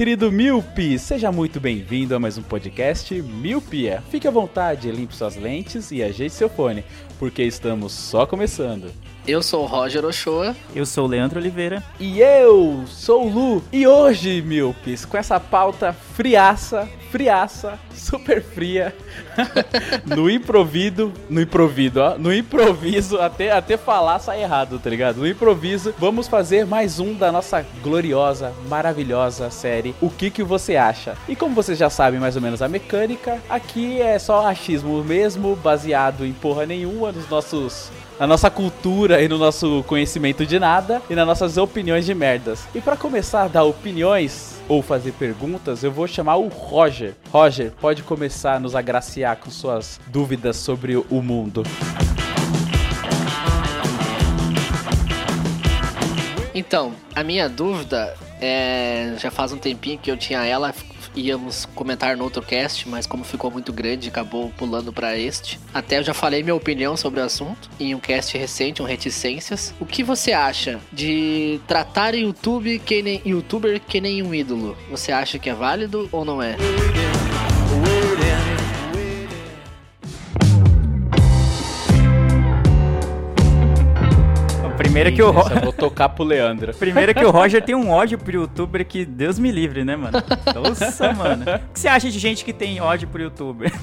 Querido Milpe! Seja muito bem-vindo a mais um podcast Miopia. Fique à vontade, limpe suas lentes e ajeite seu fone, porque estamos só começando. Eu sou o Roger Ochoa. Eu sou o Leandro Oliveira. E eu sou o Lu, e hoje, Milpes, com essa pauta friaça, friaça, super fria, no improviso, no improviso, ó, no improviso, até, até falar sai errado, tá ligado? No improviso, vamos fazer mais um da nossa gloriosa, maravilhosa série O Que Que Você Acha? E como vocês já sabem mais ou menos a mecânica, aqui é só achismo mesmo, baseado em porra nenhuma, nos nossos na nossa cultura e no nosso conhecimento de nada e nas nossas opiniões de merdas. E pra começar a dar opiniões ou fazer perguntas, eu vou chamar o Roger. Roger, pode começar a nos agraciar com suas dúvidas sobre o mundo. Então, a minha dúvida é. Já faz um tempinho que eu tinha ela, íamos comentar no outro cast, mas como ficou muito grande, acabou pulando pra este. Até eu já falei minha opinião sobre o assunto em um cast recente, um Reticências. O que você acha de tratar YouTube que nem youtuber que nem um ídolo? Você acha que é válido ou não é? Primeiro que o Ro- Essa eu vou tocar pro Leandro. Primeiro que o Roger tem um ódio pro youtuber que Deus me livre, né, mano? Nossa, mano. O que você acha de gente que tem ódio pro youtuber?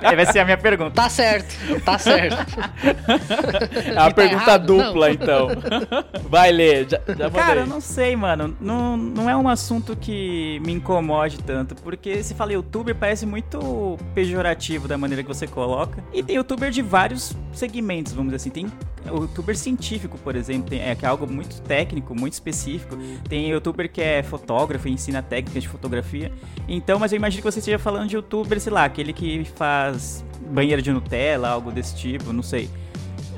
É, Vai ser a minha pergunta. Tá certo, tá certo. É uma tá pergunta errado? dupla, então. Vai ler, já, já Cara, eu não sei, mano. Não, não é um assunto que me incomode tanto. Porque se fala youtuber, parece muito pejorativo da maneira que você coloca. E tem youtuber de vários segmentos, vamos dizer assim. Tem youtuber científico, por exemplo, tem- é, que é algo muito técnico, muito específico. Tem youtuber que é fotógrafo e ensina técnicas de fotografia. Então, mas eu imagino que você esteja falando de youtuber, sei lá, aquele que faz banheiro de Nutella, algo desse tipo, não sei.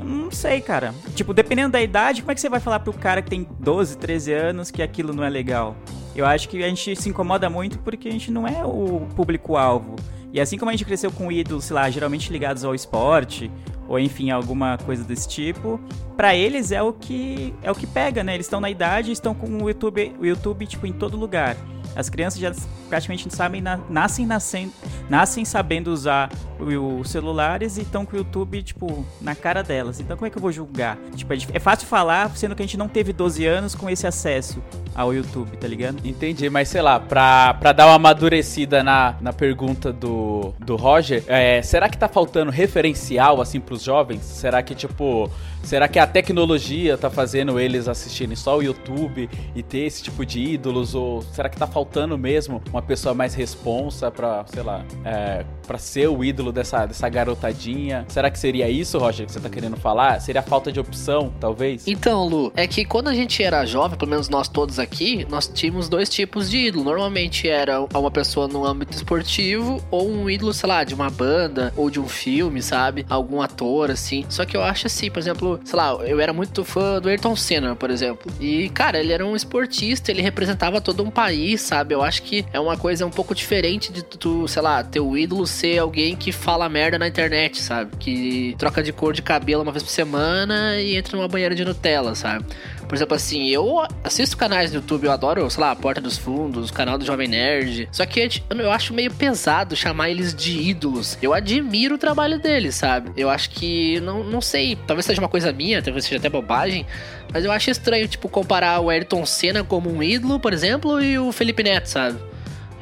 Não sei, cara. Tipo, dependendo da idade, como é que você vai falar pro cara que tem 12, 13 anos que aquilo não é legal? Eu acho que a gente se incomoda muito porque a gente não é o público-alvo. E assim como a gente cresceu com ídolos, sei lá, geralmente ligados ao esporte, ou enfim, alguma coisa desse tipo, pra eles é o que é o que pega, né? Eles estão na idade, estão com o YouTube, o YouTube tipo em todo lugar. As crianças já praticamente sabem, na- nascem nascendo, nascem sabendo usar os celulares e estão com o YouTube, tipo, na cara delas. Então como é que eu vou julgar? Tipo, é é fácil falar, sendo que a gente não teve 12 anos com esse acesso ao YouTube, tá ligado? Entendi, mas sei lá, pra, pra dar uma amadurecida na, na pergunta do, do Roger, é, será que tá faltando referencial, assim, pros jovens? Será que, tipo, será que a tecnologia tá fazendo eles assistirem só o YouTube e ter esse tipo de ídolos? Ou será que tá faltando mesmo uma pessoa mais responsa pra, sei lá, é, pra ser o ídolo dessa, dessa garotadinha? Será que seria isso, Roger, que você tá querendo falar? Seria a falta de opção, talvez? Então, Lu, é que quando a gente era jovem, pelo menos nós todos aqui, nós tínhamos dois tipos de ídolo. Normalmente era uma pessoa no âmbito esportivo ou um ídolo, sei lá, de uma banda ou de um filme, sabe? Algum ator, assim. Só que eu acho assim, por exemplo, sei lá, eu era muito fã do Ayrton Senna, por exemplo. E, cara, ele era um esportista, ele representava todo um país, sabe? Eu acho que é uma coisa um pouco diferente de tu, sei lá, teu ídolo ser alguém que fala merda na internet, sabe? Que troca de cor de cabelo uma vez por semana e entra numa banheira de Nutella, sabe? Por exemplo, assim, eu assisto canais do YouTube, eu adoro, sei lá, Porta dos Fundos, o canal do Jovem Nerd. Só que eu acho meio pesado chamar eles de ídolos. Eu admiro o trabalho deles, sabe? Eu acho que, não, não sei, talvez seja uma coisa minha, talvez seja até bobagem, mas eu acho estranho, tipo, comparar o Ayrton Senna como um ídolo, por exemplo, e o Felipe Neto, sabe?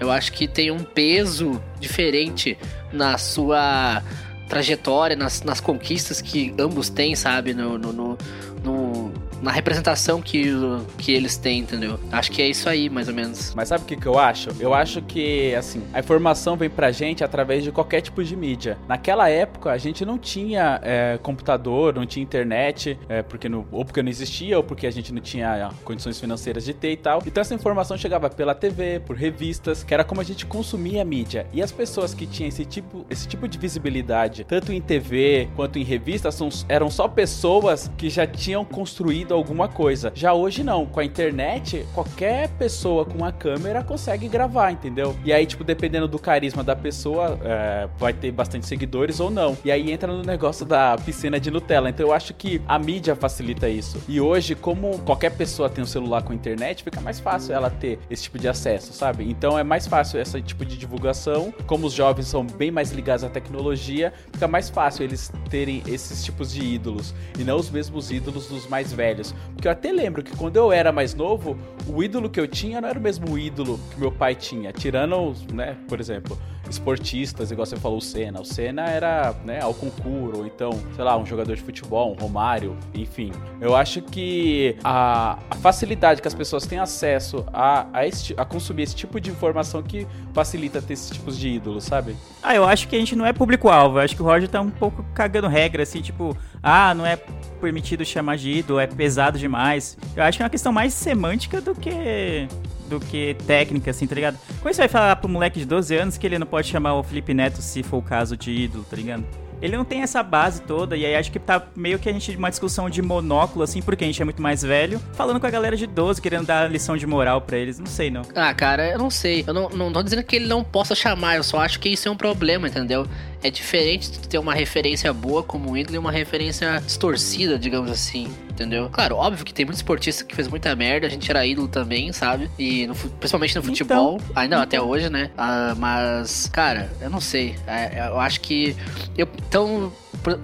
Eu acho que tem um peso diferente na sua trajetória, nas, nas conquistas que ambos têm, sabe? No, no, no, no- na representação que, que eles têm, entendeu? Acho que é isso aí, mais ou menos. Mas sabe o que, que eu acho? Eu acho que, assim, a informação vem pra gente através de qualquer tipo de mídia. Naquela época, a gente não tinha é, computador, não tinha internet, é, porque não- ou porque não existia, ou porque a gente não tinha é, condições financeiras de ter e tal. Então essa informação chegava pela TV, por revistas, que era como a gente consumia a mídia. E as pessoas que tinham esse tipo, esse tipo de visibilidade, tanto em TV quanto em revistas, eram só pessoas que já tinham construído alguma coisa. Já hoje não, com a internet, qualquer pessoa com uma câmera consegue gravar, entendeu? E aí, tipo, dependendo do carisma da pessoa, é, vai ter bastante seguidores ou não. E aí entra no negócio da piscina de Nutella. Então eu acho que a mídia facilita isso. E hoje, como qualquer pessoa tem um celular com internet, fica mais fácil ela ter esse tipo de acesso, sabe? Então é mais fácil esse tipo de divulgação. Como os jovens são bem mais ligados à tecnologia, fica mais fácil eles terem esses tipos de ídolos e não os mesmos ídolos dos mais velhos. Porque eu até lembro que quando eu era mais novo, o ídolo que eu tinha não era o mesmo ídolo que meu pai tinha. Tirando, né, por exemplo, esportistas, igual você falou, o Senna. O Senna era, né, ao concurso, ou então, sei lá, um jogador de futebol, um Romário, enfim. Eu acho que a, a facilidade que as pessoas têm acesso a, a, a consumir esse tipo de informação que facilita ter esses tipos de ídolos, sabe? Ah, eu acho que a gente não é público-alvo. Acho que o Roger tá um pouco cagando regra, assim, tipo, ah, não é permitido chamar de ídolo, é pesado demais. Eu acho que é uma questão mais semântica do que do que técnica, assim, tá ligado? Como você vai falar pro moleque de 12 anos que ele não pode chamar o Felipe Neto, se for o caso, de ídolo, tá ligado? Ele não tem essa base toda, e aí acho que tá meio que a gente uma discussão de monóculo, assim, porque a gente é muito mais velho, falando com a galera de 12, querendo dar lição de moral pra eles. Não sei, não. Ah, cara, eu não sei. Eu não, não tô dizendo que ele não possa chamar, eu só acho que isso é um problema, entendeu? É diferente de ter uma referência boa como o ídolo e uma referência distorcida, digamos assim, entendeu? Claro, óbvio que tem muito esportista que fez muita merda, a gente era ídolo também, sabe? E no principalmente no futebol, ainda até hoje, né? Ah, mas, cara, eu não sei. É, eu acho que. Eu, então.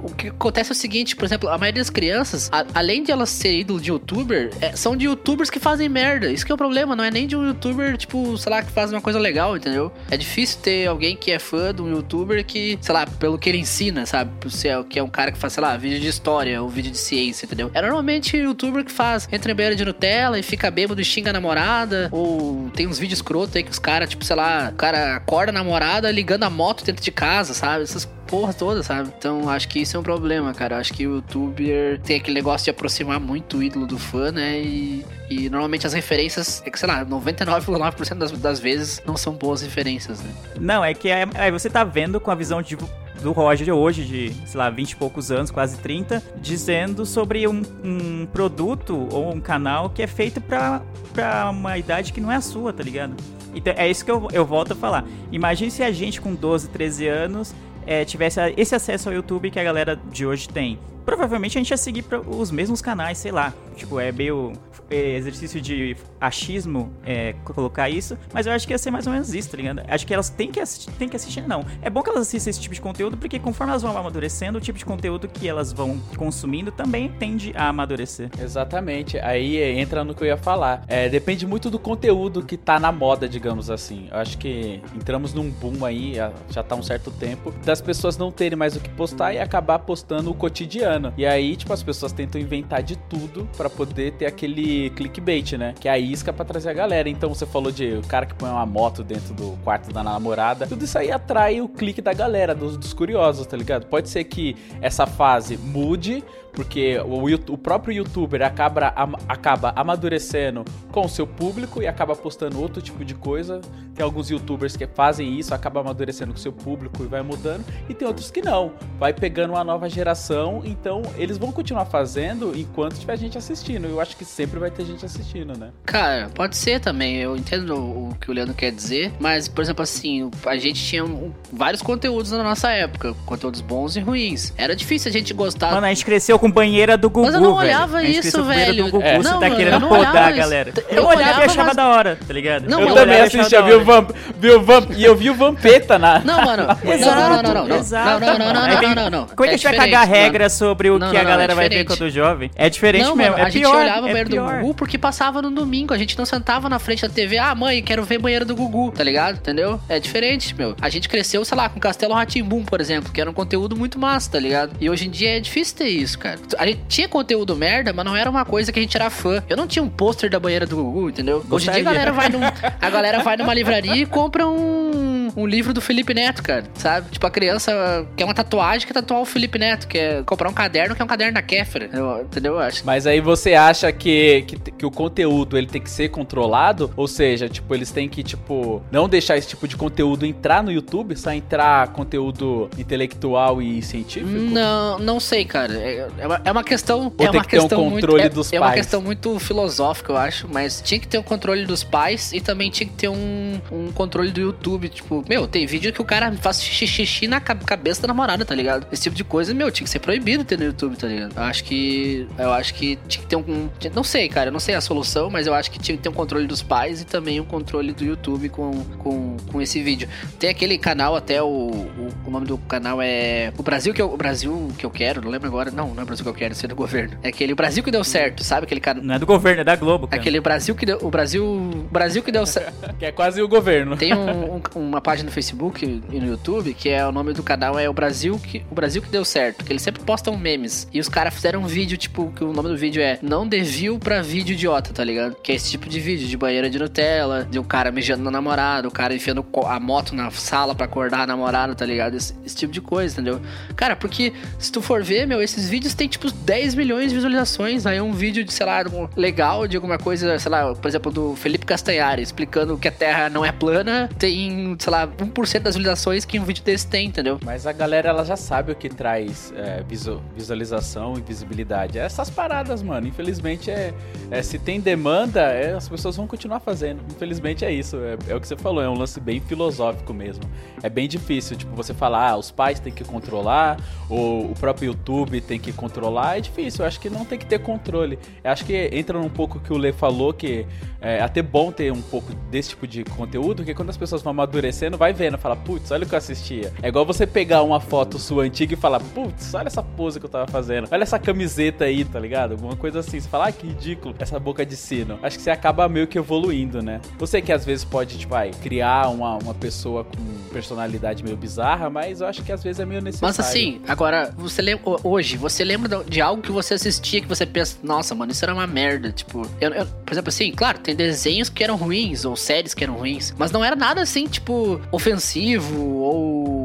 O que acontece é o seguinte, por exemplo, a maioria das crianças, a- além de elas ser ídolo de youtuber, é, são de youtubers que fazem merda. Isso que é o problema, não é nem de um youtuber, tipo, sei lá, que faz uma coisa legal, entendeu? É difícil ter alguém que é fã de um youtuber que, sei lá, pelo que ele ensina, sabe? Se é, que é um cara que faz, sei lá, vídeo de história ou vídeo de ciência, entendeu? É normalmente youtuber que faz, entra em beira de Nutella e fica bêbado e xinga a namorada, ou tem uns vídeos escroto aí que os caras, tipo, sei lá, o cara acorda a namorada ligando a moto dentro de casa, sabe? Essas porra toda, sabe? Então acho que isso é um problema, cara. Acho que o youtuber tem aquele negócio de aproximar muito o ídolo do fã, né? E, e normalmente as referências, é que, sei lá, 99,9% das, das vezes não são boas referências, né? Não, é que é, é, você tá vendo com a visão de, do Roger hoje, de, sei lá, 20 e poucos anos, quase 30, dizendo sobre um, um produto ou um canal que é feito pra, pra uma idade que não é a sua, tá ligado? Então é isso que eu, eu volto a falar. Imagine se a gente com 12, 13 anos é, tivesse esse acesso ao YouTube que a galera de hoje tem. Provavelmente a gente ia seguir os mesmos canais, sei lá. Tipo, é meio é, exercício de achismo é, colocar isso, mas eu acho que ia ser mais ou menos isso, tá ligado? Acho que elas têm que assistir, têm que assistir, não. É bom que elas assistam esse tipo de conteúdo, porque conforme elas vão amadurecendo, o tipo de conteúdo que elas vão consumindo também tende a amadurecer. Exatamente. Aí é, entra no que eu ia falar. É, depende muito do conteúdo que tá na moda, digamos assim. Eu acho que entramos num boom aí, já tá um certo tempo, das pessoas não terem mais o que postar e acabar postando o cotidiano. E aí, tipo, as pessoas tentam inventar de tudo pra poder ter aquele clickbait, né? Que é a isca pra trazer a galera. Então você falou de o cara que põe uma moto dentro do quarto da namorada. Tudo isso aí atrai o clique da galera, dos, dos curiosos, tá ligado? Pode ser que essa fase mude, porque o, o próprio youtuber acaba, am- acaba amadurecendo com o seu público e acaba postando outro tipo de coisa. Tem alguns youtubers que fazem isso, acaba amadurecendo com o seu público e vai mudando, e tem outros que não. Vai pegando uma nova geração, então eles vão continuar fazendo enquanto tiver gente assistindo. Eu acho que sempre vai ter gente assistindo, né? Cara, pode ser também. Eu entendo o que o Leandro quer dizer, mas, por exemplo, assim, a gente tinha vários conteúdos na nossa época, conteúdos bons e ruins. Era difícil a gente gostar. Mano, a gente cresceu com banheira do Gugu, Mas eu não velho. olhava inscrição isso, velho. do Gugu, É. você Não, tá querendo podar isso. galera. Eu Eu, olhava e olhava, achava mas- da hora, tá ligado? Não, Eu eu também e assistia, vi o. Vamp, vi o Vamp, e eu vi o Vampeta na... Não, mano. Exato, não, não, não, não, não. exato. Não, não, não, não, Aí não, não, é que a gente vai cagar regra sobre o que a galera é vai ver quando jovem? É diferente mesmo, é a gente olhava é banheiro do Gugu porque passava no domingo. A gente não sentava na frente da TV. Ah, mãe, quero ver banheiro do Gugu, tá ligado? Entendeu? É diferente, meu. A gente cresceu, sei lá, com Castelo Ratimbum, por exemplo, que era um conteúdo muito massa, tá ligado? E hoje em dia é difícil ter isso, cara. A gente tinha conteúdo merda, mas não era uma coisa que a gente era fã. Eu não tinha um pôster da banheira do Gugu, entendeu? Hoje em dia a galera vai num, a galera vai numa livraria e compra um, um livro do Felipe Neto, cara, sabe? Tipo, a criança quer uma tatuagem, quer tatuar o Felipe Neto, quer comprar um caderno, que é um caderno da Kéfera, eu- entendeu? Eu acho. Mas aí você acha que, que, que o conteúdo ele tem que ser controlado? Ou seja, tipo, eles têm que, tipo, não deixar esse tipo de conteúdo entrar no YouTube, só entrar conteúdo intelectual e científico? Não, não sei, cara. É, é uma, é uma questão. Ou é tem uma que ter um questão controle muito, é, dos é uma pais? questão muito filosófica, eu acho. Mas tinha que ter um controle dos pais e também tinha que ter um, um controle do YouTube. Tipo, meu, tem vídeo que o cara faz xixi, na ca- cabeça da namorada, tá ligado? Esse tipo de coisa, meu, tinha que ser proibido ter no YouTube, tá ligado? Eu acho que. Eu acho que tinha que ter um. um- Não sei, cara, eu não sei a solução, mas eu acho que tinha que ter um controle dos pais e também um controle do YouTube com, com, com esse vídeo. Tem aquele canal até o, o, o nome do canal é o Brasil que eu, o Brasil que eu quero, não lembro agora. Não, não é o Brasil que eu quero, isso é do governo. É aquele Brasil que deu certo, sabe aquele canal? Não é do governo, é da Globo, cara. Aquele Brasil que deu, o Brasil, o Brasil que deu certo. Que é quase o governo. Tem um- um- uma página no Facebook e no YouTube que é o nome do canal é o Brasil que o Brasil que deu certo, que eles sempre postam memes. E os caras fizeram um vídeo tipo que o nome do vídeo é não dê view pra vídeo idiota, tá ligado? Que é esse tipo de vídeo de banheira de Nutella, de um cara mijando na namorada, o cara enfiando a moto na sala pra acordar a namorada, tá ligado? Esse, esse tipo de coisa, entendeu? Cara, porque se tu for ver, meu, esses vídeos têm tipo 10 milhões de visualizações. Aí um vídeo de, sei lá, legal de alguma coisa, sei lá, por exemplo, do Felipe Castanhari explicando que a Terra não é plana, tem, sei lá, 1% das visualizações que um vídeo desse tem, entendeu? Mas a galera, ela já sabe o que traz é, visu- visualização e visibilidade. É Essas paradas, mano. Infelizmente, é, é, se tem demanda, é, as pessoas vão continuar fazendo. Infelizmente, é isso. É, é o que você falou, é um lance bem filosófico mesmo. É bem difícil, tipo, você falar, ah, os pais têm que controlar, ou o próprio YouTube tem que controlar. É difícil, eu acho que não tem que ter controle. Eu acho que entra um pouco que o Lê falou, que é até bom ter um pouco desse tipo de conteúdo, porque quando as pessoas vão amadurecendo, vai vendo, fala, putz, olha o que eu assistia. É igual você pegar uma foto sua antiga e falar, putz, olha essa pose que eu tava fazendo, olha essa camiseta aí, tá ligado? Alguma coisa assim. Você fala, ah, que ridículo, essa boca de sino. Acho que você acaba meio que evoluindo, né? Você que às vezes pode, tipo, vai, criar uma, uma pessoa com personalidade meio bizarra, mas eu acho que às vezes é meio necessário. Mas assim, agora, você lembra, hoje, você lembra de algo que você assistia que você pensa, nossa, mano, isso era uma merda. Tipo, eu, eu- por exemplo, assim, claro, tem desenhos que eram ruins, ou séries que eram ruins, mas não era nada assim, tipo, ofensivo ou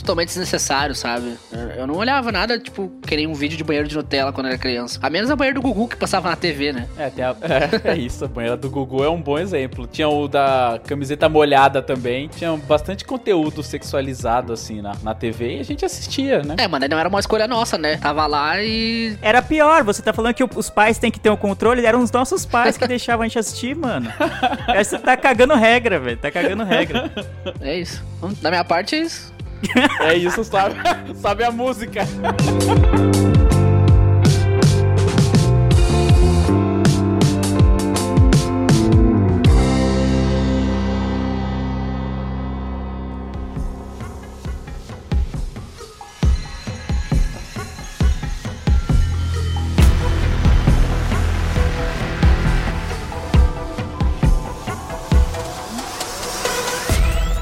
totalmente desnecessário, sabe? Eu, não olhava nada, tipo, querer um vídeo de banheiro de Nutella quando era criança. A menos a banheiro do Gugu que passava na TV, né? É, tem a- é, é isso, a banheira do Gugu é um bom exemplo. Tinha o da camiseta molhada também. Tinha bastante conteúdo sexualizado, assim, na, na TV e a gente assistia, né? É, mano, não era uma escolha nossa, né? Tava lá e. Era pior, você tá falando que os pais têm que ter o controle, eram os nossos pais que deixavam a gente assistir, mano. Aí você tá cagando regra, velho, tá cagando regra. É isso. Da minha parte é isso. É isso, sabe? sabe a música.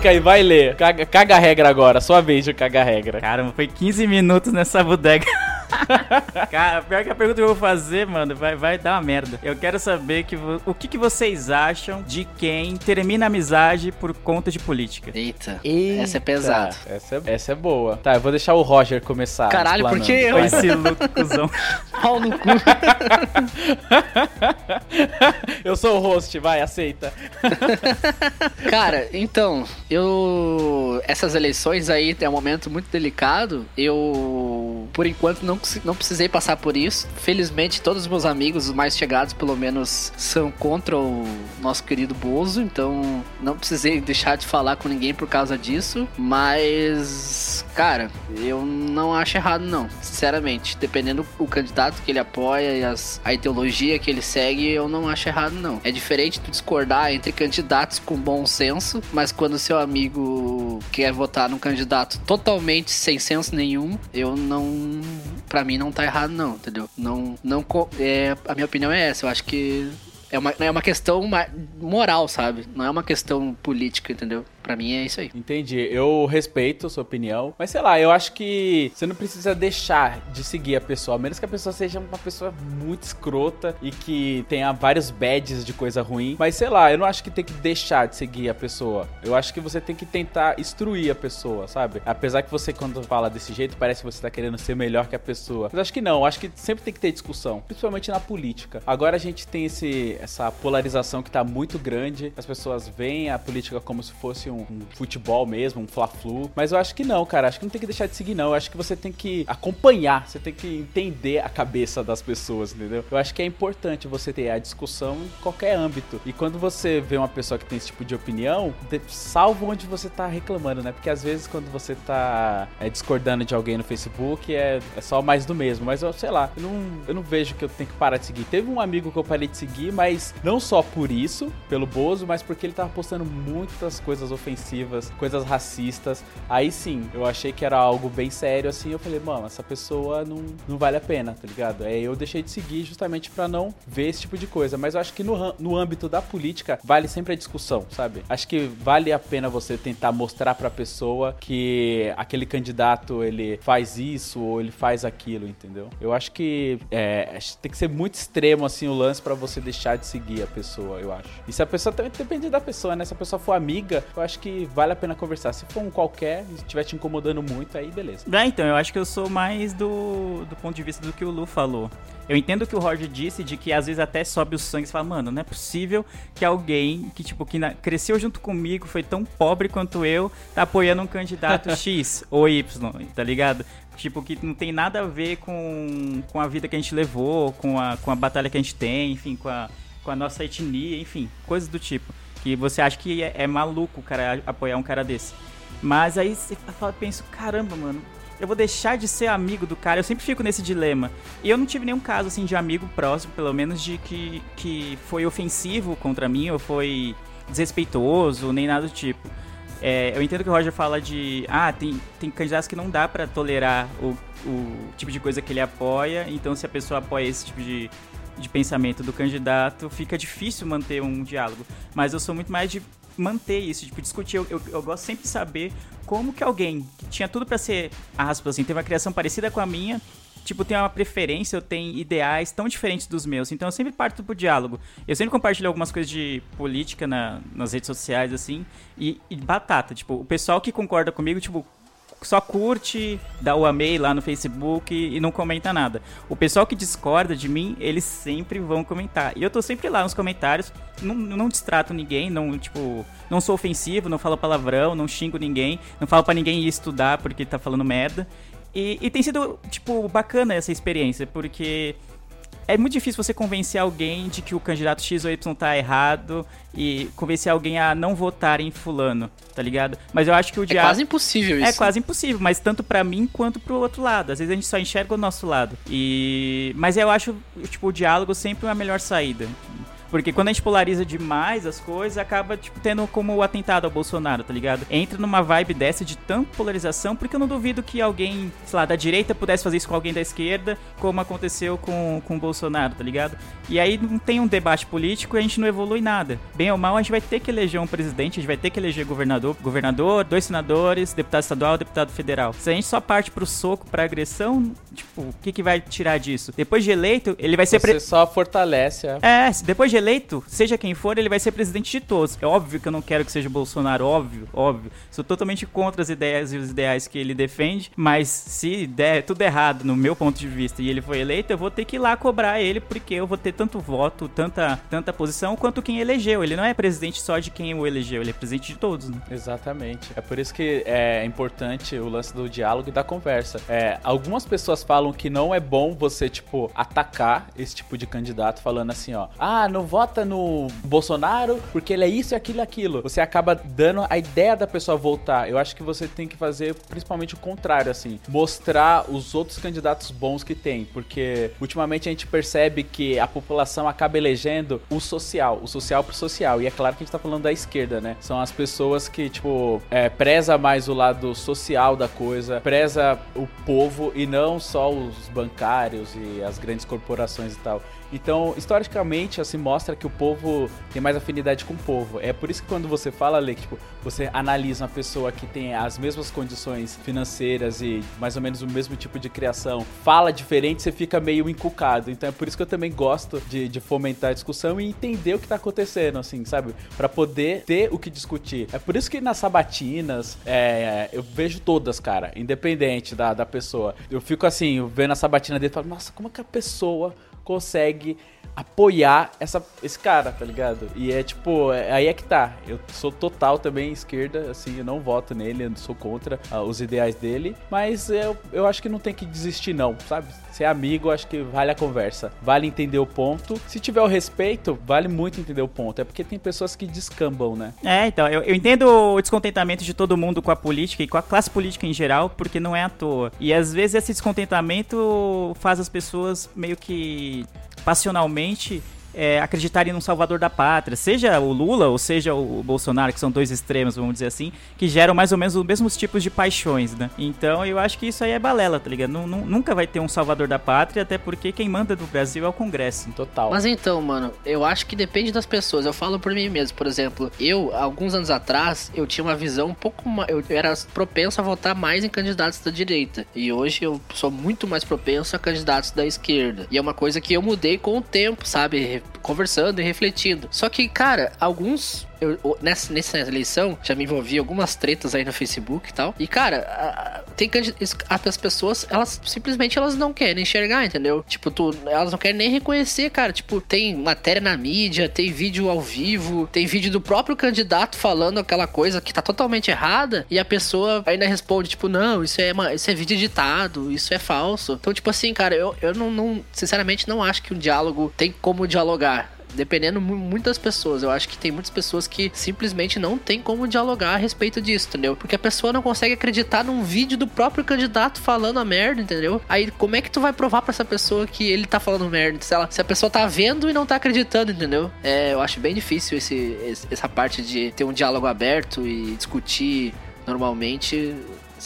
Fica aí, vai ler. Caga, caga a regra agora, sua vez de cagar a regra. Caramba, foi 15 minutos nessa bodega. Cara, pior que a pergunta que eu vou fazer, mano, vai, vai dar uma merda. Eu quero saber que vo- o que, que vocês acham de quem termina a amizade por conta de política. Eita. Essa é pesada. Essa, é, essa é boa. Tá, eu vou deixar o Roger começar. Caralho, por que eu? Esse louco cuzão. Pau no cu. eu sou o host, vai, aceita. Cara, então, eu. Essas eleições aí é um momento muito delicado. Eu, por enquanto, não, consi- não precisei passar por isso. Felizmente, todos os meus amigos, os mais chegados, pelo menos, são contra o nosso querido Bozo. Então, não precisei deixar de falar com ninguém por causa disso. Mas. Cara, eu não acho errado, não. Sinceramente, dependendo do candidato que ele apoia e as, a ideologia que ele segue, eu não acho errado, não. É diferente tu discordar entre candidatos com bom senso, mas quando seu amigo quer votar num candidato totalmente sem senso nenhum, eu não. Pra mim não tá errado, não, entendeu? Não. não é, a minha opinião é essa. Eu acho que. É uma, é uma questão moral, sabe? Não é uma questão política, entendeu? Pra mim é isso aí. Entendi. Eu respeito a sua opinião. Mas sei lá, eu acho que você não precisa deixar de seguir a pessoa. A menos que a pessoa seja uma pessoa muito escrota e que tenha vários badges de coisa ruim. Mas sei lá, eu não acho que tem que deixar de seguir a pessoa. Eu acho que você tem que tentar instruir a pessoa, sabe? Apesar que você, quando fala desse jeito, parece que você tá querendo ser melhor que a pessoa. Mas acho que não. Acho que sempre tem que ter discussão. Principalmente na política. Agora a gente tem esse, essa polarização que tá muito grande. As pessoas veem a política como se fosse um, um futebol mesmo, um fla-flu. Mas eu acho que não, cara. Acho que não tem que deixar de seguir, não. Eu acho que você tem que acompanhar. Você tem que entender a cabeça das pessoas, entendeu? Eu acho que é importante você ter a discussão em qualquer âmbito. E quando você vê uma pessoa que tem esse tipo de opinião, salva onde você tá reclamando, né? Porque às vezes quando você tá é, discordando de alguém no Facebook, é, é só mais do mesmo. Mas eu sei lá, eu não, eu não vejo que eu tenho que parar de seguir. Teve um amigo que eu parei de seguir, mas não só por isso, pelo Bozo, mas porque ele tava postando muitas coisas ofensivas, coisas racistas. Aí sim, eu achei que era algo bem sério, assim. Eu falei, mano, essa pessoa não, não vale a pena, tá ligado? Aí eu deixei de seguir justamente pra não ver esse tipo de coisa. Mas eu acho que no, no âmbito da política, vale sempre a discussão, sabe? Acho que vale a pena você tentar mostrar pra pessoa que aquele candidato ele faz isso ou ele faz aquilo, entendeu? Eu acho que é, tem que ser muito extremo assim o lance pra você deixar de seguir a pessoa, eu acho. E se a pessoa também depende da pessoa, né? Se a pessoa for amiga, eu acho que vale a pena conversar. Se for um qualquer e estiver te incomodando muito, aí beleza. Ah, então, eu acho que eu sou mais do, do ponto de vista do que o Lu falou. Eu entendo o que o Roger disse de que às vezes até sobe o sangue e fala, mano, não é possível que alguém que, tipo, que cresceu junto comigo, foi tão pobre quanto eu, tá apoiando um candidato X ou Y, tá ligado? Tipo, que não tem nada a ver com, com a vida que a gente levou, com a, com a batalha que a gente tem, enfim, com a, com a nossa etnia, enfim, coisas do tipo. Que você acha que é, é maluco o cara apoiar um cara desse. Mas aí você fala, penso, caramba, mano, eu vou deixar de ser amigo do cara. Eu sempre fico nesse dilema. E eu não tive nenhum caso, assim, de amigo próximo, pelo menos, de que, que foi ofensivo contra mim ou foi desrespeitoso, nem nada do tipo. É, eu entendo que o Roger fala de. Ah, tem, tem candidatos que não dá pra tolerar o, o tipo de coisa que ele apoia. Então, se a pessoa apoia esse tipo de, de pensamento do candidato, fica difícil manter um diálogo. Mas eu sou muito mais de manter isso, tipo, discutir. Eu, eu, eu gosto sempre de saber como que alguém que tinha tudo pra ser, aspas, assim, teve uma criação parecida com a minha, tipo, tem uma preferência, eu tenho ideais tão diferentes dos meus. Então eu sempre parto pro diálogo. Eu sempre compartilho algumas coisas de política na, nas redes sociais, assim, e, e batata. Tipo, o pessoal que concorda comigo, tipo, só curte, dá o amei lá no Facebook e não comenta nada. O pessoal que discorda de mim, eles sempre vão comentar. E eu tô sempre lá nos comentários, não, não distrato ninguém, não, tipo, não sou ofensivo, não falo palavrão, não xingo ninguém, não falo pra ninguém ir estudar porque tá falando merda. E, e tem sido, tipo, bacana essa experiência, porque é muito difícil você convencer alguém de que o candidato X ou Y tá errado e convencer alguém a não votar em fulano, tá ligado? Mas eu acho que o É diálogo... quase impossível isso. É quase impossível, mas tanto pra mim quanto pro outro lado. Às vezes a gente só enxerga o nosso lado. E mas eu acho tipo o diálogo sempre uma melhor saída. Porque quando a gente polariza demais as coisas, acaba, tipo, tendo como o atentado ao Bolsonaro, tá ligado? Entra numa vibe dessa de tanta polarização, porque eu não duvido que alguém, sei lá, da direita pudesse fazer isso com alguém da esquerda, como aconteceu com, com o Bolsonaro, tá ligado? E aí não tem um debate político e a gente não evolui nada. Bem ou mal, a gente vai ter que eleger um presidente, a gente vai ter que eleger governador, governador, dois senadores, deputado estadual, deputado federal. Se a gente só parte pro soco, pra agressão, tipo, o que que vai tirar disso? Depois de eleito, ele vai ser... Você pre- só fortalece é, se depois de eleito, seja quem for, ele vai ser presidente de todos. É óbvio que eu não quero que seja Bolsonaro, óbvio, óbvio. Sou totalmente contra as ideias e os ideais que ele defende, mas se der tudo errado no meu ponto de vista e ele foi eleito, eu vou ter que ir lá cobrar ele porque eu vou ter tanto voto, tanta, tanta posição quanto quem elegeu. Ele não é presidente só de quem o elegeu, ele é presidente de todos, né? Exatamente. É por isso que é importante o lance do diálogo e da conversa. É, algumas pessoas falam que não é bom você, tipo, atacar esse tipo de candidato falando assim, ó. Ah, não vota no Bolsonaro porque ele é isso, aquilo e aquilo. Você acaba dando a ideia da pessoa votar. Eu acho que você tem que fazer principalmente o contrário, assim. Mostrar os outros candidatos bons que tem. Porque ultimamente a gente percebe que a população acaba elegendo o social, o social pro social. E é claro que a gente tá falando da esquerda, né? São as pessoas que, tipo, é, preza mais o lado social da coisa, preza o povo e não só os bancários e as grandes corporações e tal. Então, historicamente, assim, mostra que o povo tem mais afinidade com o povo. É por isso que quando você fala, Lê, tipo, você analisa uma pessoa que tem as mesmas condições financeiras e mais ou menos o mesmo tipo de criação, fala diferente, você fica meio encucado. Então é por isso que eu também gosto de, de fomentar a discussão e entender o que tá acontecendo, assim, sabe? Para poder ter o que discutir. É por isso que nas sabatinas, é, eu vejo todas, cara, independente da, da pessoa. Eu fico assim, vendo a sabatina dele e falo, nossa, como é que a pessoa consegue apoiar essa, esse cara, tá ligado? E é tipo, é, aí é que tá. Eu sou total também esquerda, assim, eu não voto nele, eu sou contra uh, os ideais dele, mas eu, eu acho que não tem que desistir, não, sabe? Ser amigo, acho que vale a conversa. Vale entender o ponto. Se tiver o respeito, vale muito entender o ponto. É porque tem pessoas que descambam, né? É, então, eu, eu entendo o descontentamento de todo mundo com a política e com a classe política em geral, porque não é à toa. E às vezes esse descontentamento faz as pessoas meio que passionalmente é, acreditarem num salvador da pátria, seja o Lula ou seja o Bolsonaro, que são dois extremos, vamos dizer assim, que geram mais ou menos os mesmos tipos de paixões, né? Então eu acho que isso aí é balela, tá ligado? Não- nunca vai ter um salvador da pátria, até porque quem manda do Brasil é o Congresso. Total. Mas então, mano, eu acho que depende das pessoas. Eu falo por mim mesmo. Por exemplo, eu, alguns anos atrás, eu tinha uma visão um pouco mais. Eu era propenso a votar mais em candidatos da direita. E hoje eu sou muito mais propenso a candidatos da esquerda. E é uma coisa que eu mudei com o tempo, sabe? Conversando e refletindo. Só que, cara, alguns. Eu, nessa, nessa eleição, já me envolvi algumas tretas aí no Facebook e tal. E, cara, tem as pessoas, elas simplesmente elas não querem enxergar, entendeu? Tipo, tu, elas não querem nem reconhecer, cara. Tipo, tem matéria na mídia, tem vídeo ao vivo, tem vídeo do próprio candidato falando aquela coisa que tá totalmente errada. E a pessoa ainda responde, tipo, não, isso é, uma, isso é vídeo editado, isso é falso. Então, tipo assim, cara, eu, eu não, não- sinceramente não acho que um diálogo tem como dialogar. Dependendo mu- muitas pessoas, eu acho que tem muitas pessoas que simplesmente não tem como dialogar a respeito disso, entendeu? Porque a pessoa não consegue acreditar num vídeo do próprio candidato falando a merda, entendeu? Aí como é que tu vai provar pra essa pessoa que ele tá falando merda? Se, se a pessoa tá vendo e não tá acreditando, entendeu? É, eu acho bem difícil esse- essa parte de ter um diálogo aberto e discutir normalmente.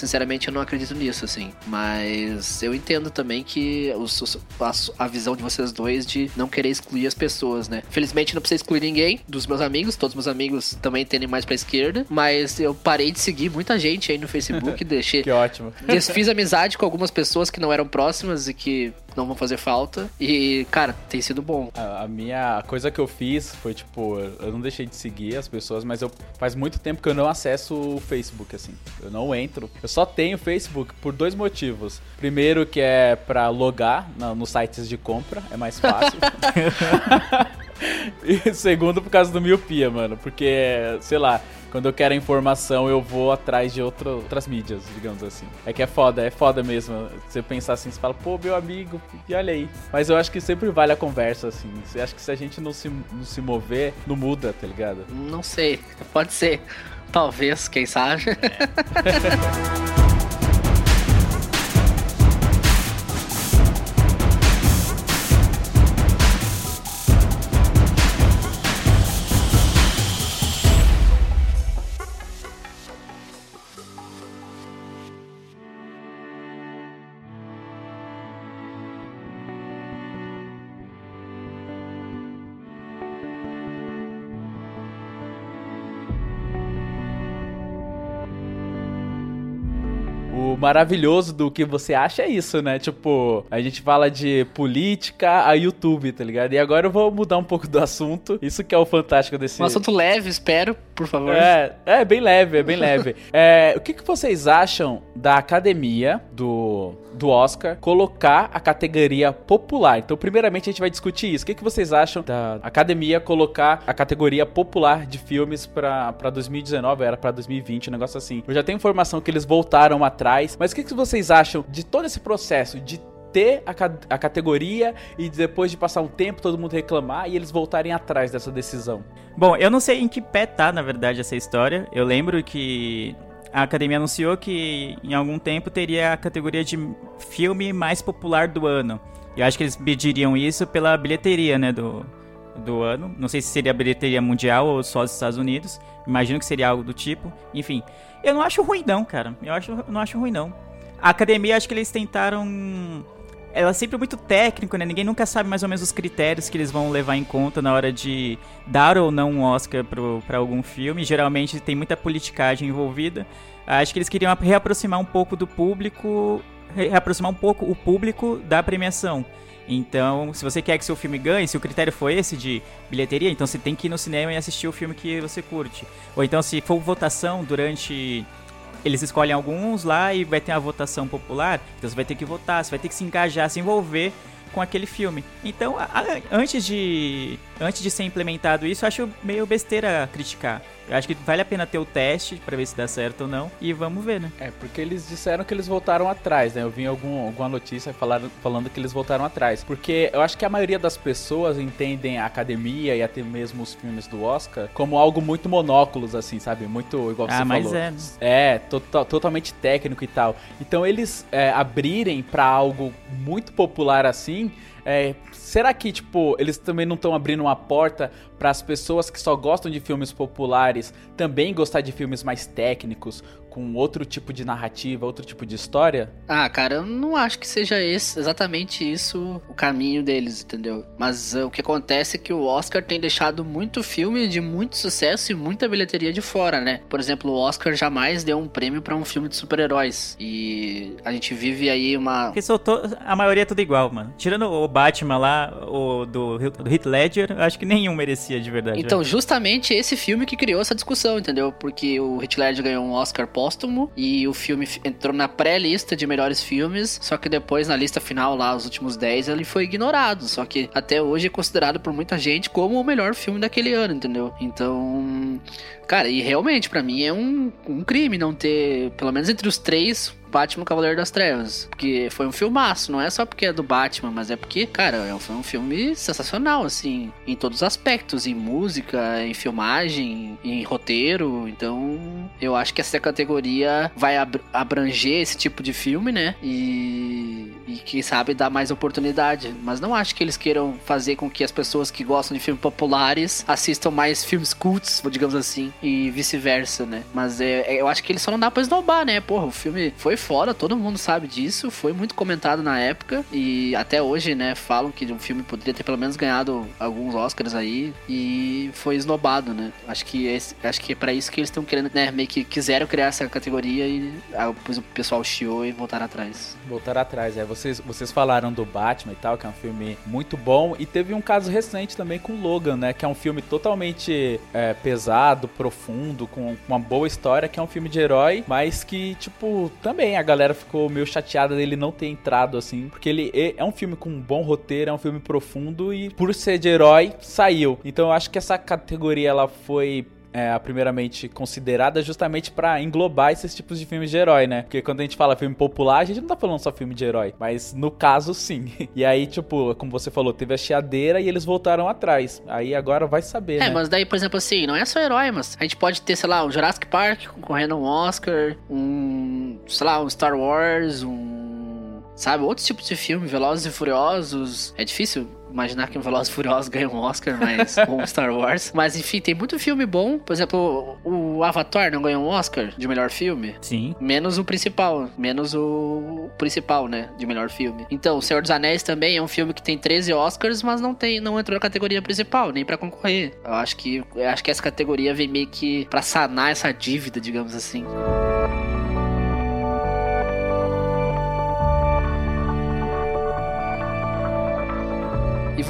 Sinceramente, eu não acredito nisso, assim. Mas eu entendo também que os- a, a visão de vocês dois de não querer excluir as pessoas, né? Felizmente, não precisa excluir ninguém dos meus amigos. Todos meus amigos também tendem mais pra esquerda. Mas eu parei de seguir muita gente aí no Facebook. deixei, Que ótimo. Desfiz amizade com algumas pessoas que não eram próximas e que não vão fazer falta. E, cara, tem sido bom. A, a minha a coisa que eu fiz foi tipo, eu não deixei de seguir as pessoas, mas eu faz muito tempo que eu não acesso o Facebook assim. Eu não entro. Eu só tenho Facebook por dois motivos. Primeiro que é pra logar na- nos sites de compra, é mais fácil. e segundo por causa do miopia, mano, porque sei lá, quando eu quero informação, eu vou atrás de outro- outras mídias, digamos assim. É que é foda, é foda mesmo. Você pensar assim, você fala, pô, meu amigo, e olha aí. Mas eu acho que sempre vale a conversa, assim. Eu acho que se a gente não se, não se mover, não muda, tá ligado? Não sei. Pode ser. Talvez, quem sabe. O maravilhoso do que você acha é isso, né? Tipo, a gente fala de política a YouTube, tá ligado? E agora eu vou mudar um pouco do assunto. Isso que é o fantástico desse. Um assunto leve, espero, por favor. É, é bem leve, é bem leve. É, o que, que vocês acham da academia do, do Oscar colocar a categoria popular? Então, primeiramente, a gente vai discutir isso. O que, que vocês acham da academia colocar a categoria popular de filmes pra, pra 2019? Era pra 2020, um negócio assim. Eu já tenho informação que eles voltaram atrás, mas o que, que vocês acham de todo esse processo de ter a, a categoria e depois de passar um tempo todo mundo reclamar e eles voltarem atrás dessa decisão? Bom, eu não sei em que pé tá, na verdade, essa história. Eu lembro que a academia anunciou que em algum tempo teria a categoria de filme mais popular do ano. Eu acho que eles mediriam isso pela bilheteria, né, do, do ano. Não sei se seria a bilheteria mundial ou só dos Estados Unidos. Imagino que seria algo do tipo. Enfim, eu não acho ruim não, cara. Eu acho, não acho ruim não. A academia, acho que eles tentaram ela é sempre muito técnico, né? Ninguém nunca sabe mais ou menos os critérios que eles vão levar em conta na hora de dar ou não um Oscar pra algum filme. Geralmente tem muita politicagem envolvida. Acho que eles queriam reaproximar um pouco do público, re- reaproximar um pouco o público da premiação. Então, se você quer que seu filme ganhe, se o critério for esse de bilheteria, então você tem que ir no cinema e assistir o filme que você curte. Ou então, se for votação durante eles escolhem alguns lá e vai ter a votação popular, então você vai ter que votar, você vai ter que se engajar, se envolver com aquele filme. Então, a- a- antes de antes de ser implementado isso, eu acho meio besteira criticar. Eu acho que vale a pena ter o teste pra ver se dá certo ou não e vamos ver, né? É, porque eles disseram que eles voltaram atrás, né? Eu vi algum, alguma notícia falando, falando que eles voltaram atrás. Porque eu acho que a maioria das pessoas entendem a academia e até mesmo os filmes do Oscar como algo muito monóculos, assim, sabe? Muito igual Ah, você mas falou. é, né? É, tota- totalmente técnico e tal. Então eles é, abrirem pra algo muito popular assim. É, será que, tipo, eles também não estão abrindo uma porta para as pessoas que só gostam de filmes populares também gostar de filmes mais técnicos, com outro tipo de narrativa, outro tipo de história? Ah, cara, eu não acho que seja esse, exatamente isso o caminho deles, entendeu? Mas uh, o que acontece é que o Oscar tem deixado muito filme de muito sucesso e muita bilheteria de fora, né? Por exemplo, o Oscar jamais deu um prêmio pra um filme de super-heróis. E a gente vive aí uma. Porque soltou, a maioria é tudo igual, mano. Tirando o Batman lá, o do, do Heath Ledger, eu acho que nenhum merecia de verdade. Então, justamente esse filme que criou essa discussão, entendeu? Porque o Heath Ledger ganhou um Oscar póstumo e o filme entrou na pré-lista de melhores filmes, só que depois na lista final lá, os últimos 10, ele foi ignorado. Só que até hoje é considerado por muita gente como o melhor filme daquele ano, entendeu? Então, cara, e realmente pra mim é um, um crime não ter, pelo menos entre os três, Batman Cavaleiro das Trevas. Porque foi um filmaço, não é só porque é do Batman, mas é porque, cara, é foi um filme sensacional, assim, em todos os aspectos, em música, em filmagem, em roteiro. Então, eu acho que essa categoria vai ab- abranger esse tipo de filme, né? E, e quem sabe dar mais oportunidade. Mas não acho que eles queiram fazer com que as pessoas que gostam de filmes populares assistam mais filmes cults, digamos assim, e vice-versa, né? Mas é, é- eu acho que eles só não dá pra esnobar, né? Porra, o filme foi foda, todo mundo sabe disso, foi muito comentado na época e até hoje, né, falam que um filme poderia ter pelo menos ganhado alguns Oscars aí e foi esnobado, né? Acho que esse- acho que é para isso que eles estão querendo, né, meio que quiseram criar essa categoria e depois o pessoal chiou e voltaram atrás. Voltar atrás, é. Vocês, vocês falaram do Batman e tal, que é um filme muito bom. E teve um caso recente também com Logan, né? Que é um filme totalmente é, pesado, profundo, com uma boa história, que é um filme de herói, mas que, tipo, também a galera ficou meio chateada dele não ter entrado assim. Porque ele é- é um filme com um bom roteiro, é um filme profundo e por ser de herói, saiu. Então eu acho que essa categoria ela foi é, primeiramente considerada justamente pra englobar esses tipos de filmes de herói, né? Porque quando a gente fala filme popular, a gente não tá falando só filme de herói, mas no caso sim. E aí, tipo, como você falou, teve a chiadeira e eles voltaram atrás. Aí agora vai saber, É, né? mas daí, por exemplo, assim, não é só herói, mas a gente pode ter, sei lá, um Jurassic Park concorrendo a um Oscar, um, sei lá, um Star Wars, um. Sabe, outros tipos de filme, Velozes e Furiosos. É difícil imaginar que um Velozes e Furiosos ganha um Oscar, mas. ou um Star Wars. Mas enfim, tem muito filme bom. Por exemplo, o Avatar não ganhou um Oscar de melhor filme. Sim. Menos o principal, menos o principal, né, de melhor filme. Então, O Senhor dos Anéis também é um filme que tem 13 Oscars, mas não tem, não entrou na categoria principal, nem pra concorrer. Eu acho que, eu acho que essa categoria vem meio que pra sanar essa dívida, digamos assim. E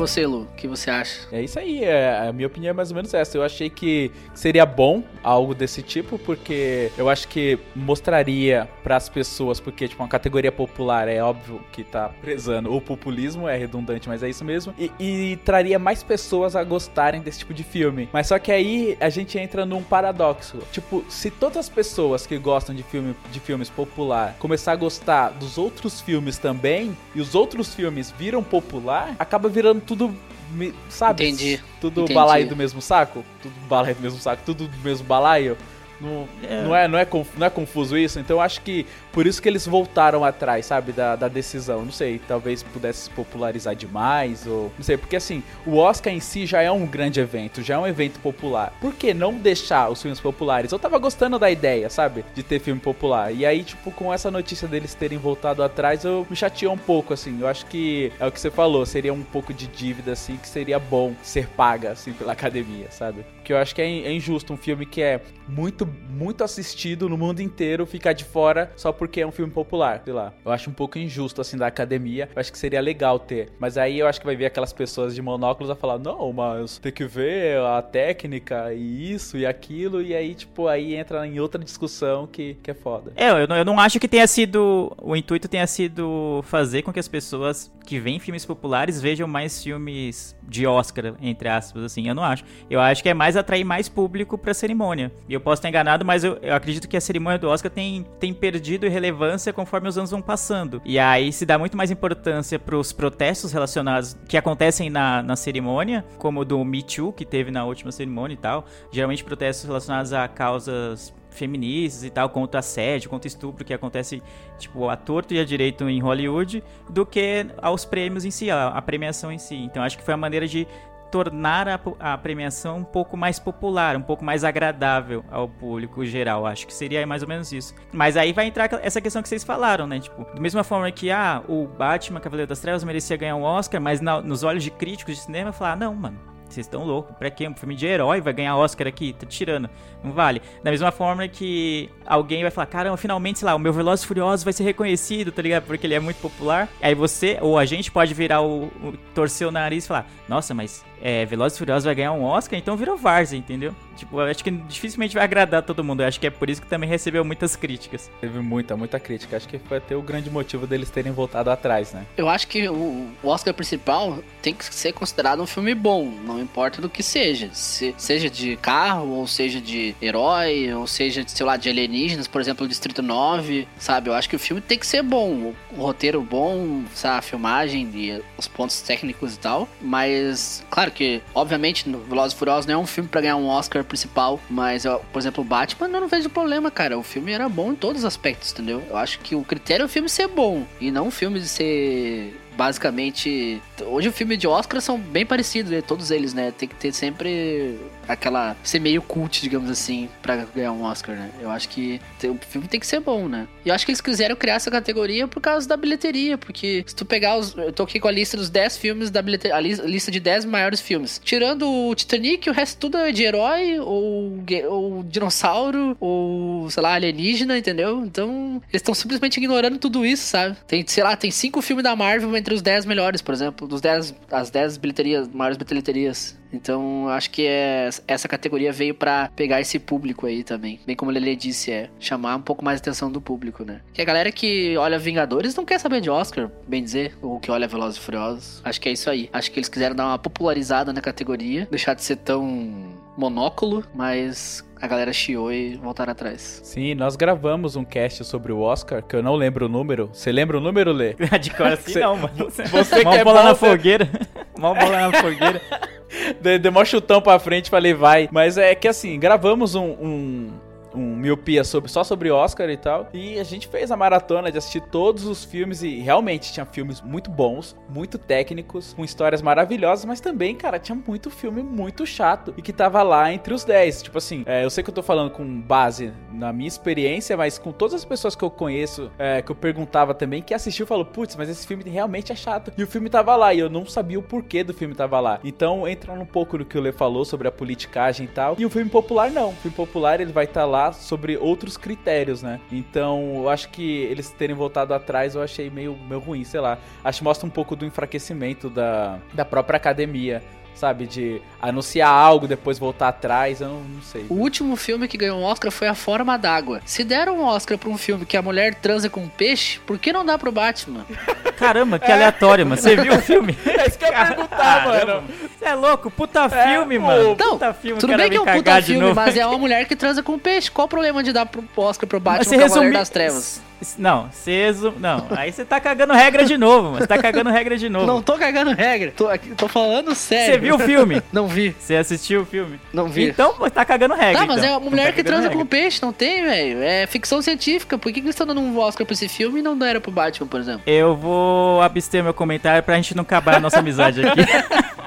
você, Lu? O que você acha? É isso aí, é, a minha opinião é mais ou menos essa. Eu achei que seria bom algo desse tipo, porque eu acho que mostraria para as pessoas, porque tipo uma categoria popular é óbvio que tá prezando o populismo, é redundante, mas é isso mesmo, e, e traria mais pessoas a gostarem desse tipo de filme. Mas só que aí a gente entra num paradoxo. Tipo, se todas as pessoas que gostam de filme de filmes popular começar a gostar dos outros filmes também, e os outros filmes viram popular, acaba virando tudo me- sabe? Entendi. Tudo Entendi. balaio do mesmo saco? Tudo balaio do mesmo saco, tudo do mesmo balaio. Não É. não, é, não, é, conf- não é confuso isso? Então eu acho que por isso que eles voltaram atrás, sabe, da, da decisão. Não sei, talvez pudesse se popularizar demais, ou. Não sei, porque assim, o Oscar em si já é um grande evento, já é um evento popular. Por que não deixar os filmes populares? Eu tava gostando da ideia, sabe, de ter filme popular. E aí, tipo, com essa notícia deles terem voltado atrás, eu me chateei um pouco, assim. Eu acho que é o que você falou, seria um pouco de dívida, assim, que seria bom ser paga, assim, pela academia, sabe? Porque eu acho que é é injusto um filme que é muito, muito assistido no mundo inteiro ficar de fora só porque é um filme popular, sei lá. Eu acho um pouco injusto, assim, da academia. Eu acho que seria legal ter. Mas aí eu acho que vai vir aquelas pessoas de monóculos a falar, não, mas tem que ver a técnica e isso e aquilo. E aí, tipo, aí entra em outra discussão que, que é foda. É, eu não, eu não acho que tenha sido. O intuito tenha sido fazer com que as pessoas que veem filmes populares vejam mais filmes de Oscar, entre aspas, assim. Eu não acho. Eu acho que é mais atrair mais público pra cerimônia. E eu posso estar enganado, mas eu, eu acredito que a cerimônia do Oscar tem, tem perdido relevância conforme os anos vão passando. E aí se dá muito mais importância pros protestos relacionados que acontecem na, na cerimônia, como o do Me Too, que teve na última cerimônia e tal. Geralmente protestos relacionados a causas feministas e tal, contra assédio, contra estupro, que acontece, tipo, a torto e a direito em Hollywood, do que aos prêmios em si, a, premiação em si. Então acho que foi a maneira de tornar a, a premiação um pouco mais popular, um pouco mais agradável ao público geral. Acho que seria mais ou menos isso. Mas aí vai entrar essa questão que vocês falaram, né? Tipo, da mesma forma que, ah, o Batman Cavaleiro das Trevas merecia ganhar um Oscar, mas na- nos olhos de críticos de cinema, falar, não, mano, vocês estão loucos. Pra quê? Um filme de herói vai ganhar Oscar aqui? Tá tirando. Não vale. Da mesma forma que alguém vai falar, caramba, finalmente, sei lá, o meu Velozes e Furiosos vai ser reconhecido, tá ligado? Porque ele é muito popular. Aí você, ou a gente pode virar o, o torcer o nariz e falar, nossa, mas é, Velozes e Furiosos vai ganhar um Oscar, então virou Várzea, entendeu? Tipo, eu acho que dificilmente vai agradar todo mundo. Eu acho que é por isso que também recebeu muitas críticas. Teve muita, muita crítica. Acho que foi até o grande motivo deles terem voltado atrás, né? Eu acho que o o Oscar principal tem que ser considerado um filme bom, não importa do que seja. Se- seja de carro, ou seja de herói, ou seja, de, sei lá, de alienígenas, por exemplo, o Distrito 9, sabe? Eu acho que o filme tem que ser bom. O, o roteiro bom, sabe? A filmagem e os pontos técnicos e tal. Mas, claro que, obviamente, no Velozes e Furiosos não é um filme pra ganhar um Oscar principal, mas, eu, por exemplo, o Batman, eu não vejo problema, cara. O filme era bom em todos os aspectos, entendeu? Eu acho que o critério é o filme ser bom, e não o filme ser basicamente. Hoje o filme de Oscar são bem parecidos, né? todos eles, né? Tem que ter sempre aquela. ser meio cult, digamos assim, pra ganhar um Oscar, né? Eu acho que o filme tem que ser bom, né? E eu acho que eles quiseram criar essa categoria por causa da bilheteria, porque se tu pegar os. Eu tô aqui com a lista dos 10 filmes da bilheteria. A lis- lista de 10 maiores filmes. Tirando o Titanic, o resto tudo é de herói, ou, ou dinossauro, ou, sei lá, alienígena, entendeu? Então, eles estão simplesmente ignorando tudo isso, sabe? Tem, sei lá, tem cinco filmes da Marvel entre os 10 melhores, por exemplo. Dos 10, as 10 bilheterias, maiores bilheterias. Então, acho que é, essa categoria veio pra pegar esse público aí também. Bem como o Lele disse, é chamar um pouco mais a atenção do público, né? Que a galera que olha Vingadores não quer saber de Oscar, bem dizer, ou que olha Velozes e Furiosos. Acho que é isso aí. Acho que eles quiseram dar uma popularizada na categoria, deixar de ser tão monóculo, mas a galera chiou e voltaram atrás. Sim, nós gravamos um cast sobre o Oscar, que eu não lembro o número. Você lembra o número, Lê? De cor assim Você- não, mano. você Mal que é bola na você- fogueira. Mal bola na fogueira. Dei mó chutão pra frente, falei, vai. Mas é que assim, gravamos um. um... Um miopia sobre, só sobre Oscar e tal. E a gente fez a maratona de assistir todos os filmes. E realmente tinha filmes muito bons, muito técnicos, com histórias maravilhosas. Mas também, cara, tinha muito filme muito chato. E que tava lá entre os 10. Tipo assim, é, eu sei que eu tô falando com base na minha experiência, mas com todas as pessoas que eu conheço, é, que eu perguntava também, que assistiu, falou: Putz, mas esse filme realmente é chato. E o filme tava lá. E eu não sabia o porquê do filme tava lá. Então, entrando um pouco no que o Lê falou sobre a politicagem e tal. E o filme popular, não. O filme popular, ele vai estar lá falar sobre outros critérios, né? Então, eu acho que eles terem voltado atrás eu achei meio, meio ruim, sei lá. Acho que mostra um pouco do enfraquecimento da, da própria academia. Sabe, de anunciar algo, depois voltar atrás, eu não, não sei. O último filme que ganhou um Oscar foi A Forma d'Água. Se deram um Oscar pra um filme que a mulher transa com um peixe, por que não dá pro Batman? Caramba, que aleatório, mano. Você viu o filme? É isso que eu ia perguntar, mano. Você é louco? Puta É, filme, pô, mano. Não, puta filme, tudo bem que é um puta filme, mas é uma mulher que transa com um peixe. Qual o problema de dar pro Oscar pro Batman Mas com a Mulher resumi- das Trevas? Não, você resu... Não, aí você tá cagando regra de novo, mano. Você tá cagando regra de novo. Não tô cagando regra. Tô, aqui- tô falando sério. Você viu o filme? Não vi, Você assistiu o filme? não vi. Então, você tá cagando regra. Tá, mas então. é uma mulher tá que transa regra. com peixe, não tem, velho? É ficção científica. Por que, que eles estão dando um Oscar pra esse filme e não deram pro Batman, por exemplo? Eu vou abster meu comentário pra gente não acabar a nossa amizade aqui.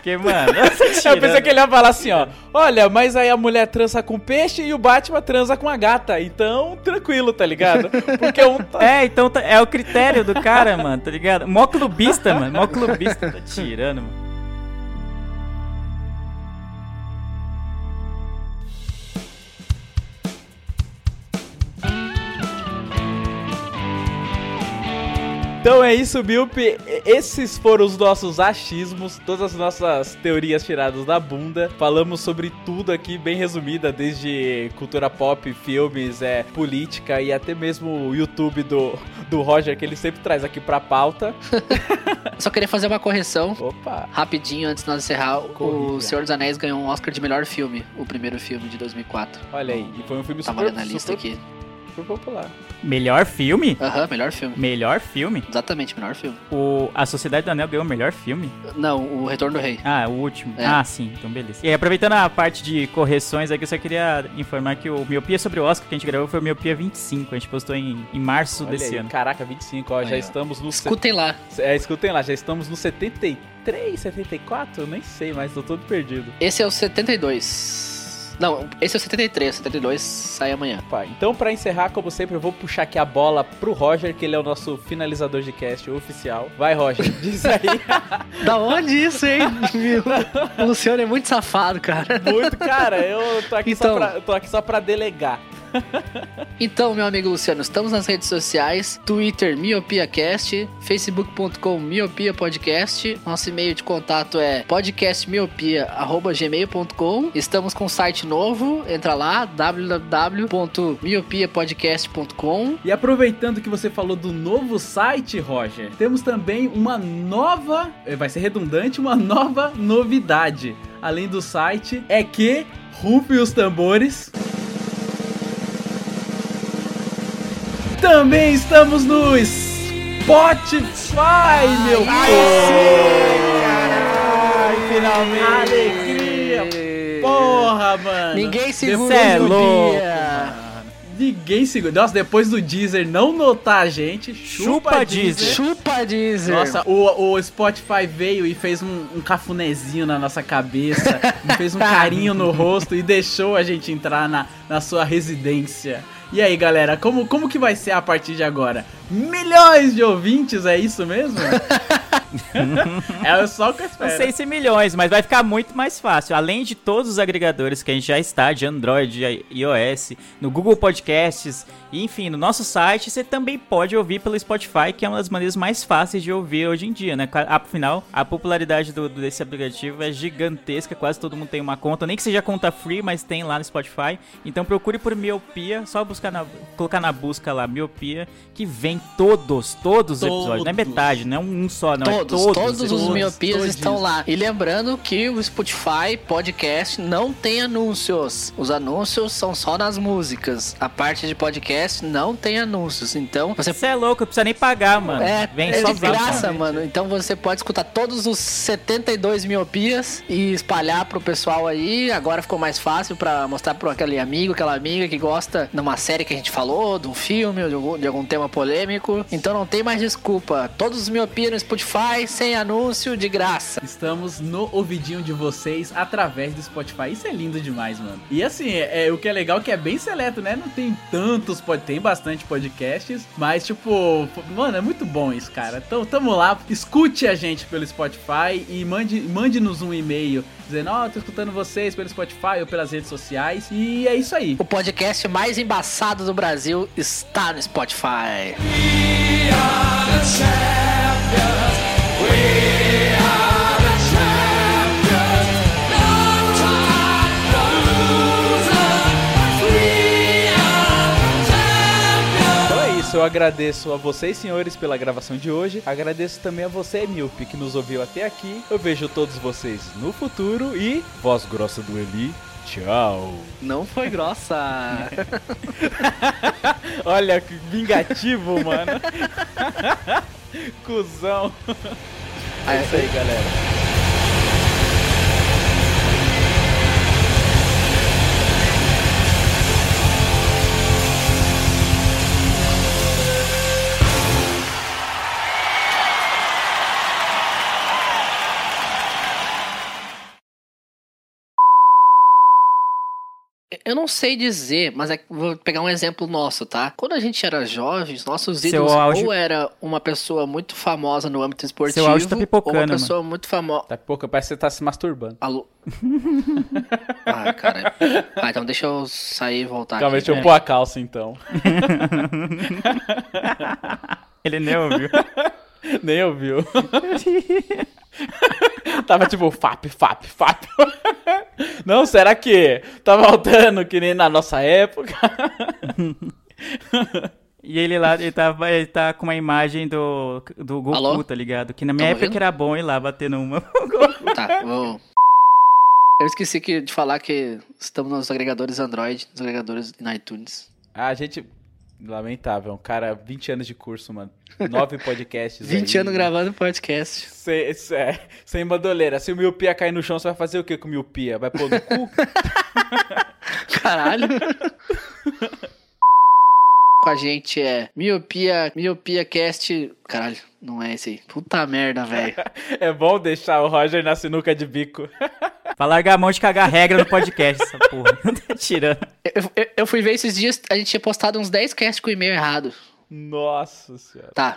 Porque, mano, Eu pensei que ele ia falar assim, ó. Olha, mas aí a mulher transa com peixe e o Batman transa com a gata. Então, tranquilo, tá ligado? Porque um tá. É, então tá- é o critério do cara, mano, tá ligado? Mó clubista, mano. Mó clubista. Tá tirando, mano. Então é isso, Milp. Esses foram os nossos achismos, todas as nossas teorias tiradas da bunda. Falamos sobre tudo aqui, bem resumida, desde cultura pop, filmes, é, política e até mesmo o YouTube do, do Roger, que ele sempre traz aqui pra pauta. Só queria fazer uma correção. Opa! Rapidinho, antes de nós encerrar, Corrija. o Senhor dos Anéis ganhou um Oscar de melhor filme, o primeiro filme de 2004. Olha aí, e foi um filme Tava super, olhando a lista super, aqui. Super popular. Melhor filme? Aham, melhor filme. Melhor filme? Exatamente, melhor filme. O A Sociedade do Anel ganhou o melhor filme? Não, o Retorno do Rei. Ah, o último. É. Ah, sim, então beleza. E aí, aproveitando a parte de correções aqui, eu só queria informar que o Miopia sobre o Oscar que a gente gravou foi o Miopia 25. A gente postou em, em março Olha desse aí, ano. Caraca, 25, ó, já Aí, ó. estamos no... set- Escutem lá. É, escutem lá, já estamos no 73, 74? Eu nem sei, mas tô todo perdido. Esse é o 72. Não, esse é o 73, o 72 sai amanhã. Opa, então, pra encerrar, como sempre, eu vou puxar aqui a bola pro Roger, que ele é o nosso finalizador de cast oficial. Vai, Roger, diz aí. Da onde isso, hein? O Luciano é muito safado, cara. Muito, cara, eu tô aqui, só, Então. pra, eu tô aqui só pra delegar. Então, meu amigo Luciano, estamos nas redes sociais: Twitter MiopiaCast, Facebook.com Miopia Podcast. Nosso e-mail de contato é podcastmiopia.gmail.com. Estamos com um site novo, entra lá, www.miopiapodcast.com. E aproveitando que você falou do novo site, Roger, temos também uma nova, eh, vai ser redundante, uma nova novidade. Além do site, é que rufe os tambores. Também estamos no Spotify, meu povo! Finalmente! Alegria! Porra, mano! Ninguém segura Cê é o louco, dia. Ninguém segura. Nossa, depois do Deezer não notar a gente, chupa, Chupa Deezer. Deezer. Chupa Deezer. Nossa, o, o Spotify veio e fez um, um cafunézinho na nossa cabeça, fez um carinho no rosto e deixou a gente entrar na, na sua residência. E aí, galera, como, como que vai ser a partir de agora? Milhões de ouvintes, é isso mesmo? é só o que eu Não espero. sei se milhões, mas vai ficar muito mais fácil. Além de todos os agregadores que a gente já está, de Android, e iOS, no Google Podcasts, e, enfim, no nosso site, você também pode ouvir pelo Spotify, que é uma das maneiras mais fáceis de ouvir hoje em dia, né? Afinal, a popularidade do, desse aplicativo é gigantesca, quase todo mundo tem uma conta, nem que seja conta free, mas tem lá no Spotify. Então procure por Miopia, só buscar na, colocar na busca lá Miopia, que vem todos, todos os episódios, não é Todos. metade, não é um só, não, é Todos, todos. todos, os miopias todos estão lá. E lembrando que o Spotify Podcast não tem anúncios. Os anúncios são só nas músicas. A parte de podcast não tem anúncios. Então você Você é louco, não precisa nem pagar, mano. é, Vem é só de graça, cara. mano. Então você pode escutar todos os 72 miopias e espalhar pro pessoal aí. Agora ficou mais fácil pra mostrar pro aquele amigo, aquela amiga que gosta de uma série que a gente falou, de um filme, ou de algum, de algum tema polêmico. Então não tem mais desculpa. Todos os miopias no Spotify, Spotify, sem anúncio, de graça. Estamos no ouvidinho de vocês através do Spotify. Isso é lindo demais, mano. E assim, é, é- o que é legal é que é bem seleto, né? Não tem tantos, pod- tem bastante podcasts, mas tipo, mano, é muito bom isso, cara. Então, tamo lá, escute a gente pelo Spotify e mande, mande-nos um e-mail dizendo, ó, tô escutando vocês pelo Spotify ou pelas redes sociais. E é isso aí. O podcast mais embaçado do Brasil está no Spotify. Então é isso, eu agradeço a vocês, senhores, pela gravação de hoje. Agradeço também a você, Milpe, que nos ouviu até aqui. Eu vejo todos vocês no futuro e. Voz grossa do Eli. Tchau. Não foi grossa. Olha que vingativo, mano. Cusão. É isso aí, galera. Eu não sei dizer, mas é que vou pegar um exemplo nosso, tá? Quando a gente era jovem, os nossos Seu ídolos áudio- ou era uma pessoa muito famosa no âmbito esportivo, Seu áudio tá ou uma pipocando, pessoa muito famosa. Daqui a pouco parece que você tá se masturbando. Alô? ah, cara. Ah, então deixa eu sair e voltar Calma, aqui. deixa eu pôr a calça então. Ele nem ouviu. Nem ouviu. Tava tipo fap, fap, fap. Não, será que tá voltando que nem na nossa época? E ele lá, ele tá, ele tá com uma imagem do, do Goku, Alô? tá ligado? Que na minha época ouvindo? era bom ir lá bater numa. Tá, vou. Eu esqueci que- de falar que estamos nos agregadores Android, nos agregadores na iTunes. Ah, a gente. Lamentável, um cara, 20 anos de curso, mano. Nove podcasts. 20 aí. anos gravando podcast. Sem, é, sem bandoleira. Se o miopia cair no chão, você vai fazer o que com o miopia? Vai pôr no cu? Caralho. Com a gente é Miopia, Miopia Cast. Caralho, não é esse aí. Puta merda, velho. é bom deixar o Roger na sinuca de bico. Pra largar a mão de cagar regra no podcast, essa porra. tá tirando. Eu, eu- eu fui ver esses dias, a gente tinha postado uns 10 casts com e-mail errado. Nossa senhora. Tá,